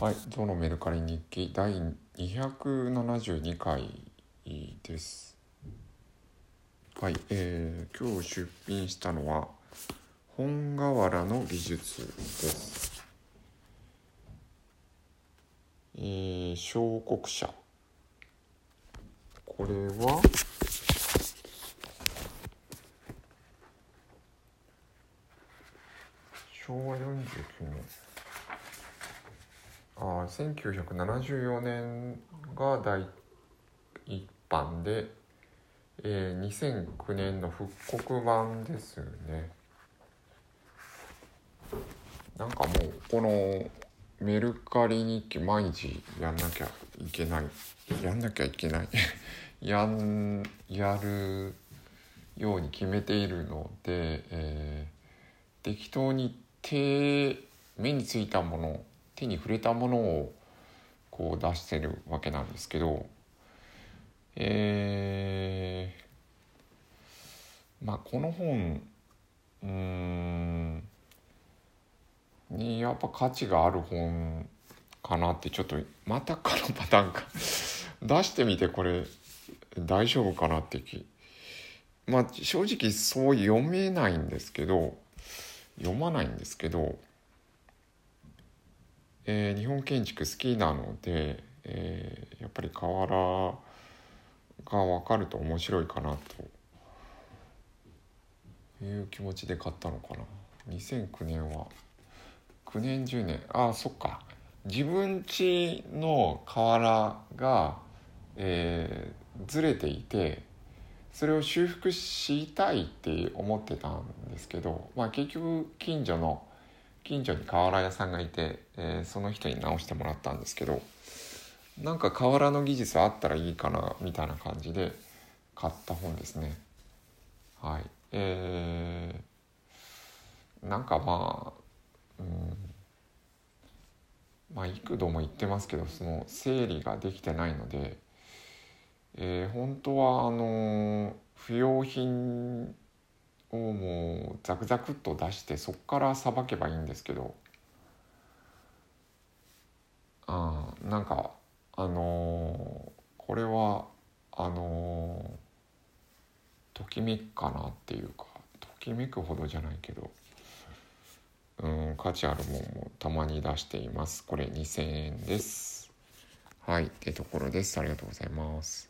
はい、ゾのメルカリ日記第272回です。はい、えー、今日出品したのは本瓦の技術です。えー、小国社。これは昭和49年。あ1974年が第一版で、えー、2009年の復刻版ですね。なんかもうこのメルカリ日記毎日やんなきゃいけない。やんなきゃいけない。やんやるように決めているので、えー、適当に手目についたもの手に触れたものをこう出してるわけなんですけどえー、まあこの本うんにやっぱ価値がある本かなってちょっとまたこのパターンか。出してみてこれ大丈夫かなって気。まあ正直そう読めないんですけど読まないんですけどえー、日本建築好きなので、えー、やっぱり瓦が分かると面白いかなと。いう気持ちで買ったのかな。2009年は。9年10年。ああそっか。自分家の瓦が、えー、ずれていてそれを修復したいって思ってたんですけど、まあ、結局近所の近所に瓦屋さんがいて、えー、その人に直してもらったんですけどなんか瓦の技術あったらいいかなみたいな感じで買った本ですね。はい。えー、なんかまあうんまあ幾度も言ってますけどその整理ができてないので、えー、本当はあの不要品をもうザクザクっと出してそこからさばけばいいんですけど。あなんかあのー、これはあのー、ときめくかなっていうかときめくほどじゃないけど。うん価値あるもんもたまに出しています。これ2000円です。はいってところです。ありがとうございます。